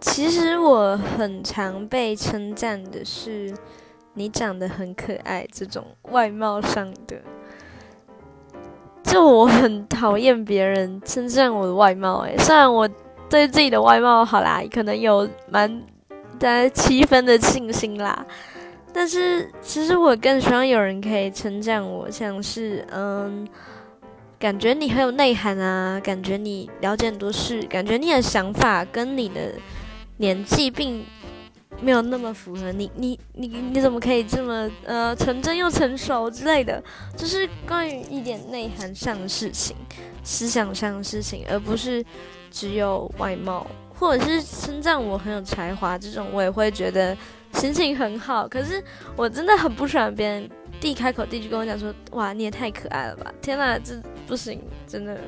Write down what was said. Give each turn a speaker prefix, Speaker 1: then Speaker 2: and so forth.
Speaker 1: 其实我很常被称赞的是你长得很可爱这种外貌上的。就我很讨厌别人称赞我的外貌，诶，虽然我对自己的外貌好啦，可能有蛮大七分的信心啦，但是其实我更希望有人可以称赞我，像是嗯。感觉你很有内涵啊，感觉你了解很多事，感觉你的想法跟你的年纪并没有那么符合。你你你你怎么可以这么呃纯真又成熟之类的？就是关于一点内涵上的事情、思想上的事情，而不是只有外貌，或者是称赞我很有才华这种，我也会觉得心情很好。可是我真的很不喜欢别人。第一开口，第一句跟我讲说：“哇，你也太可爱了吧！天哪，这不行，真的。”